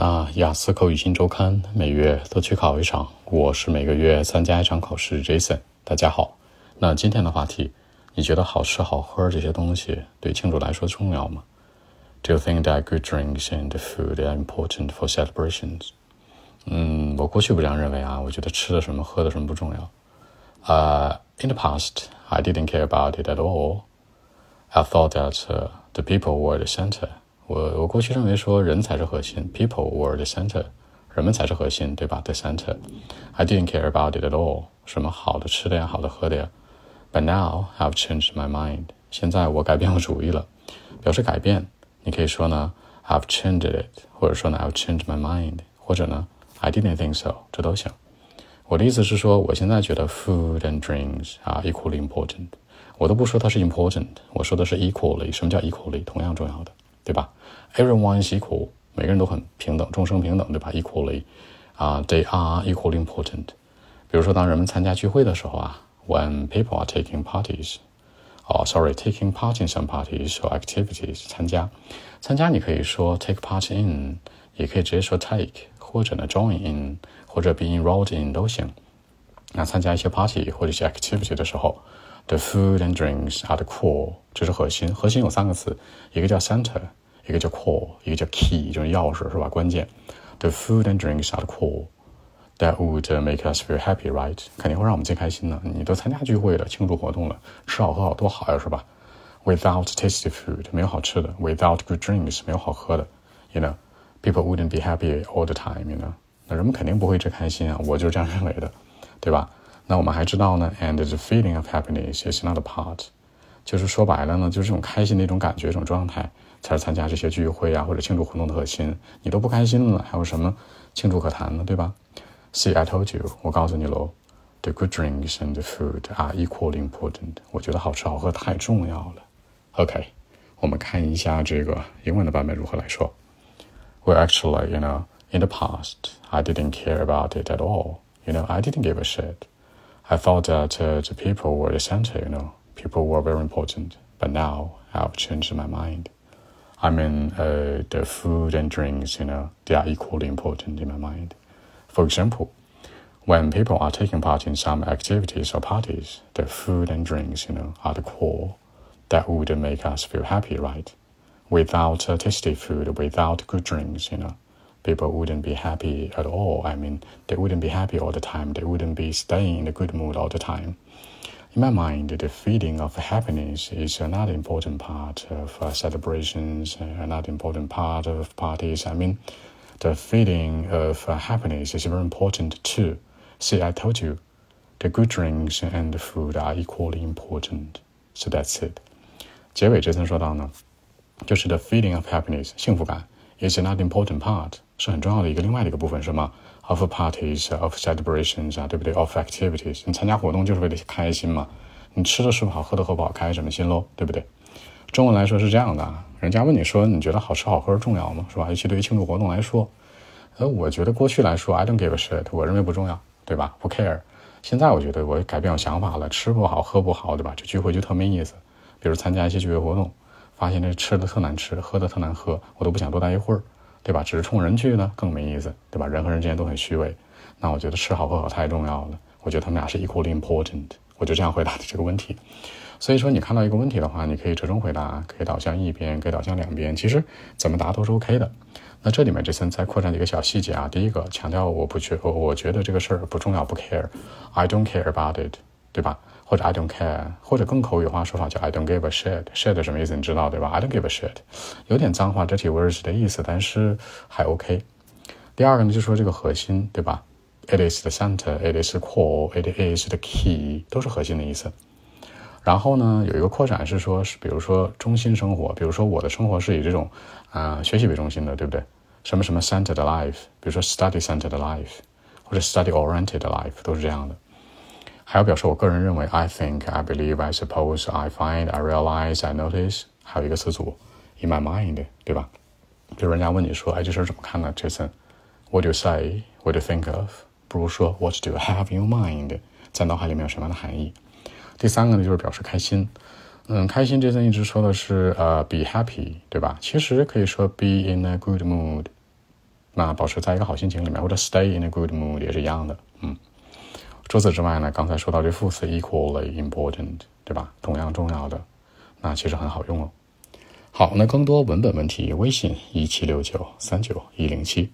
那雅思口语新周刊每月都去考一场，我是每个月参加一场考试。Jason，大家好。那今天的话题，你觉得好吃好喝这些东西对庆祝来说重要吗？Do you think that good drinks and food are important for celebrations？嗯，我过去不这样认为啊，我觉得吃的什么喝的什么不重要。呃、uh,，in the past I didn't care about it at all. I thought that、the people were the center. 我我过去认为说人才是核心，people were the center，人们才是核心，对吧？The center。I didn't care about it at all，什么好的吃的呀，好的喝的呀。But now I've changed my mind，现在我改变了主意了。表示改变，你可以说呢，I've changed it，或者说呢，I've changed my mind，或者呢，I didn't think so，这都行。我的意思是说，我现在觉得 food and drinks are equally important。我都不说它是 important，我说的是 equally。什么叫 equally？同样重要的。对吧？Everyone is equal，每个人都很平等，众生平等，对吧？Equally，啊、，they are equally important。比如说，当人们参加聚会的时候啊，when people are taking parties，哦、，sorry，taking part in some parties or activities，参加，参加你可以说 take part in，也可以直接说 take，或者呢 join in，或者 be enrolled in 都行。那参加一些 party 或者一些 activity 的时候。The food and drinks are the core，这是核心。核心有三个词，一个叫 center，一个叫 core，一个叫 key，就是钥匙是吧？关键。The food and drinks are the core that would make us feel happy, right？肯定会让我们最开心的。你都参加聚会了，庆祝活动了，吃好喝好多好呀，是吧？Without tasty food，没有好吃的；without good drinks，没有好喝的。You know, people wouldn't be happy all the time. You know，那人们肯定不会最开心啊。我就是这样认为的，对吧？那我们还知道呢，and the feeling of happiness is not a part，就是说白了呢，就是这种开心的一种感觉、一种状态， 才是参加这些聚会啊或者庆祝活动的核心。你都不开心了，还有什么庆祝可谈呢？对吧？See, I told you，我告诉你喽，the good drinks and the food are equally important。我觉得好吃好喝太重要了。OK，我们看一下这个英文的版本如何来说。Well, actually, you know, in the past, I didn't care about it at all. You know, I didn't give a shit. I thought that uh, the people were the center, you know, people were very important. But now I've changed my mind. I mean, uh, the food and drinks, you know, they are equally important in my mind. For example, when people are taking part in some activities or parties, the food and drinks, you know, are the core that would make us feel happy, right? Without uh, tasty food, without good drinks, you know, people wouldn't be happy at all. I mean, they wouldn't be happy all the time. They wouldn't be staying in a good mood all the time. In my mind, the feeling of happiness is another important part of uh, celebrations, uh, another important part of parties. I mean, the feeling of uh, happiness is very important too. See, I told you, the good drinks and the food are equally important. So that's it. 结尾这层说到呢，就是 the feeling of happiness 幸福感 is another important part 是很重要的一个另外的一个部分，什么 ？Of parties, of celebrations 啊，对不对？Of activities，你参加活动就是为了开心嘛。你吃的是不好，喝的喝不好，开什么心喽？对不对？中文来说是这样的，人家问你说，你觉得好吃好喝重要吗？是吧？尤其对于庆祝活动来说，呃，我觉得过去来说，I don't give a shit，我认为不重要，对吧？不 care。现在我觉得我改变我想法了，吃不好，喝不好，对吧？这聚会就特没意思。比如参加一些聚会活动，发现这吃的特难吃，喝的特难喝，我都不想多待一会儿。对吧？只是冲人去呢，更没意思，对吧？人和人之间都很虚伪。那我觉得吃好喝好太重要了。我觉得他们俩是 equally important。我就这样回答的这个问题。所以说，你看到一个问题的话，你可以折中回答，可以导向一边，可以导向两边。其实怎么答都是 OK 的。那这里面这层再扩展几个小细节啊。第一个强调，我不觉，我觉得这个事儿不重要，不 care。I don't care about it，对吧？或者 I don't care，或者更口语化说法叫 I don't give a shit。shit 什么意思？你知道对吧？I don't give a shit，有点脏话，dirty words 的意思，但是还 OK。第二个呢，就说这个核心，对吧？It is the center，it is the core，it is the key，都是核心的意思。然后呢，有一个扩展是说，是比如说中心生活，比如说我的生活是以这种啊、学习为中心的，对不对？什么什么 centered life，比如说 study centered life，或者 study oriented life，都是这样的。还有表示我个人认为，I think, I believe, I suppose, I find, I realize, I notice，还有一个词组，in my mind，对吧？比如人家问你说，哎，这事怎么看呢？Jason，what do you say? What do you think of？不如说 What do you have in your mind？在脑海里面有什么样的含义？第三个呢，就是表示开心。嗯，开心，Jason 一直说的是呃，be happy，对吧？其实可以说 be in a good mood。那保持在一个好心情里面，或者 stay in a good mood 也是一样的。嗯，除此之外呢，刚才说到这副词 equally important，对吧？同样重要的，那其实很好用哦。好，那更多文本问题，微信一七六九三九一零七。